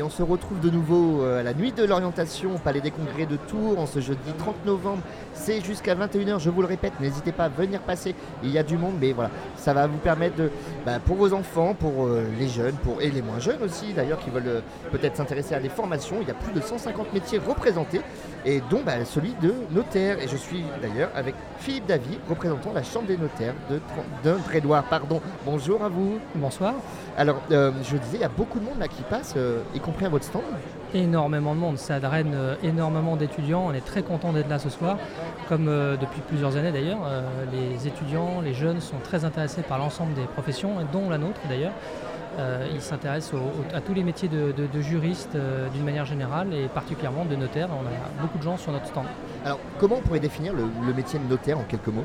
Et on se retrouve de nouveau euh, à la nuit de l'orientation au Palais des Congrès de Tours en ce jeudi 30 novembre. C'est jusqu'à 21h, je vous le répète, n'hésitez pas à venir passer. Il y a du monde, mais voilà, ça va vous permettre de, bah, pour vos enfants, pour euh, les jeunes, pour, et les moins jeunes aussi d'ailleurs, qui veulent euh, peut-être s'intéresser à des formations. Il y a plus de 150 métiers représentés, et dont bah, celui de notaire. Et je suis d'ailleurs avec Philippe Davy, représentant la Chambre des notaires de d'Indre-et-Loire. Pardon, bonjour à vous. Bonsoir. Alors, euh, je disais, il y a beaucoup de monde là qui passe, y à votre stand. Énormément de monde, ça draine euh, énormément d'étudiants. On est très content d'être là ce soir, comme euh, depuis plusieurs années d'ailleurs. Euh, les étudiants, les jeunes sont très intéressés par l'ensemble des professions, dont la nôtre d'ailleurs. Euh, au- au- à tous les métiers de, de, de juristes euh, d'une manière générale et particulièrement de notaire. On a beaucoup de gens sur notre stand. Alors, comment on pourrait définir le, le métier de notaire en quelques mots?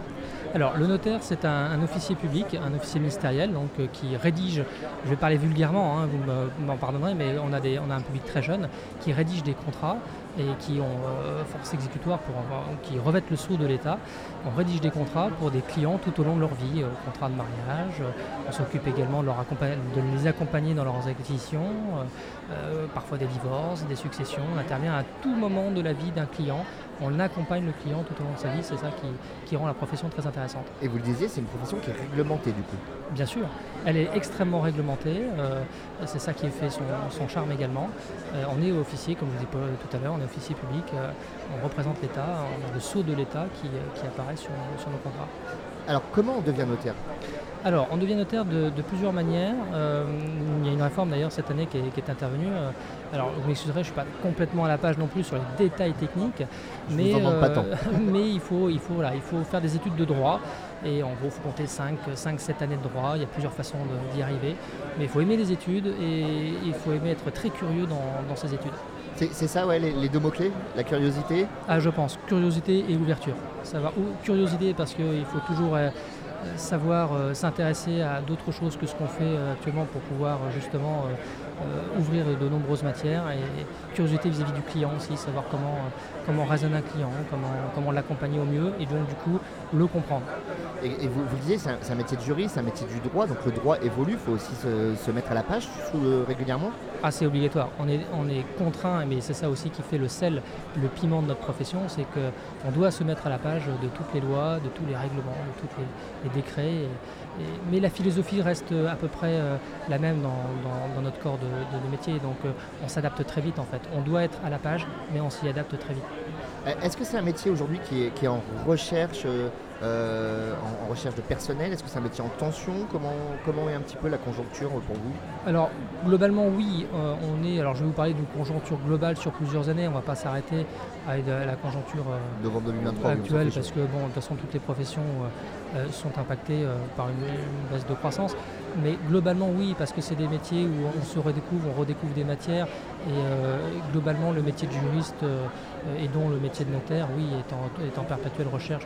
Alors, le notaire, c'est un, un officier public, un officier ministériel, donc euh, qui rédige, je vais parler vulgairement, hein, vous me- vous m'en pardonnerez, mais on a, des, on a un public très jeune qui rédige des contrats et qui ont euh, force exécutoire qui revêtent le sceau de l'État. On rédige des contrats pour des clients tout au long de leur vie, euh, contrats de mariage. euh, on s'occupe également de, les accompagner dans leurs acquisitions, parfois des divorces, des successions. On intervient à tout moment de la vie d'un client. On accompagne le client tout au long de sa vie. C'est ça qui, qui rend la profession très intéressante. Et vous le disiez, c'est une profession qui est réglementée du coup. Bien sûr, elle est extrêmement réglementée, euh, c'est ça qui fait son, son charme également. Euh, on est officier, comme je vous disais tout à l'heure, on est officier public, euh, on représente l'État, on a le sceau de l'État qui, qui apparaît sur, sur nos contrats. Alors, comment on devient notaire? Alors, on devient notaire de, de plusieurs manières. Euh, il y a une réforme d'ailleurs cette année qui est, qui est intervenue. Alors, vous m'excuserez, je ne suis pas complètement à la page non plus sur les détails techniques, Je mais, vous en demande pas euh, tant. mais il, faut, il, faut, il faut faire des études de droit. Et en gros, il faut compter 5-7 années de droit. Il y a plusieurs façons d'y arriver. Mais il faut aimer les études et il faut aimer être très curieux dans, dans ces études. C'est ça, ouais, les, les deux mots-clés La curiosité? Ah, je pense, curiosité et ouverture. Savoir, ou curiosité parce qu'il faut toujours euh, savoir euh, s'intéresser à d'autres choses que ce qu'on fait euh, actuellement pour pouvoir euh, justement ouvrir de nombreuses matières. Et curiosité vis-à-vis du client aussi, savoir comment, comment raisonne un client, comment, comment l'accompagner au mieux et donc du coup le comprendre. Et, et vous, vous le disiez, c'est un, métier de juriste, c'est un métier du droit, donc le droit évolue, il faut aussi se, se mettre à la page régulièrement? Ah, c'est obligatoire. On est, on est contraint, mais c'est ça aussi qui fait le sel, le piment de notre profession, c'est qu'on doit se mettre à la page de toutes les lois, de tous les règlements, de tous les, les décrets. et- et- mais la philosophie reste à peu près euh, la même dans, notre corps de, métier, donc euh, on s'adapte très vite en fait. On doit être à la page, mais on s'y adapte très vite. Euh, Est-ce que c'est un métier aujourd'hui qui est en recherche, euh, en, en recherche de personnel Est-ce que c'est un métier en tension? Comment, comment est un petit peu la conjoncture pour vous? Alors globalement oui, euh, on est. Alors je vais vous parler d'une conjoncture globale sur plusieurs années. On ne va pas s'arrêter à la conjoncture euh, Novembre 2023 oui, on s'en actuelle parce que bon, de toute façon toutes les professions sont impactées par une, une baisse de croissance. Mais globalement oui, parce que c'est des métiers où on se redécouvre, on redécouvre des matières et globalement le métier de juriste et dont le métier de notaire, oui, est en, est en perpétuelle recherche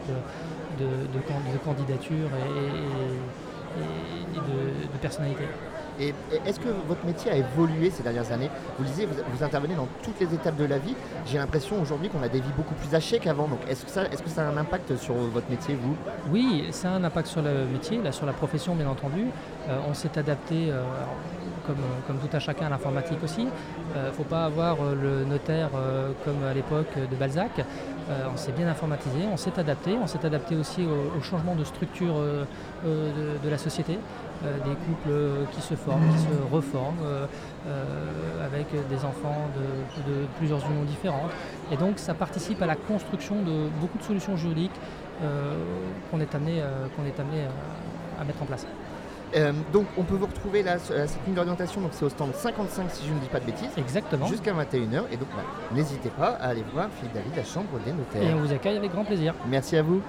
de, de, de can- de candidature et de, de personnalité. Et est-ce que votre métier a évolué ces dernières années Vous disiez, vous, intervenez dans toutes les étapes de la vie. J'ai l'impression aujourd'hui qu'on a des vies beaucoup plus hachées qu'avant. Donc est-ce que, ça, est-ce que ça a un impact sur votre métier, vous? Oui, ça a un impact sur le métier, là, sur la profession bien entendu. Euh, on s'est adapté, euh, comme, euh, comme tout à chacun, à l'informatique aussi. Il ne faut pas avoir euh, le notaire euh, comme à l'époque de Balzac. Euh, on s'est bien informatisé, on s'est adapté. On s'est adapté aussi au, au changement de structure euh, euh, de, la société. Euh, des couples euh, qui se forment, qui se reforment, euh, euh, avec des enfants de, de plusieurs unions différentes. Et donc ça participe à la construction de beaucoup de solutions juridiques euh, qu'on est amené, qu'on est amené à mettre en place. Euh, Donc on peut vous retrouver là, à cette ligne d'orientation, donc c'est au stand 55 si je ne dis pas de bêtises. Exactement. Jusqu'à 21h. Et donc bah, n'hésitez pas à aller voir Philippe David, la chambre des Et notaires. on vous accueille avec grand plaisir. Merci à vous.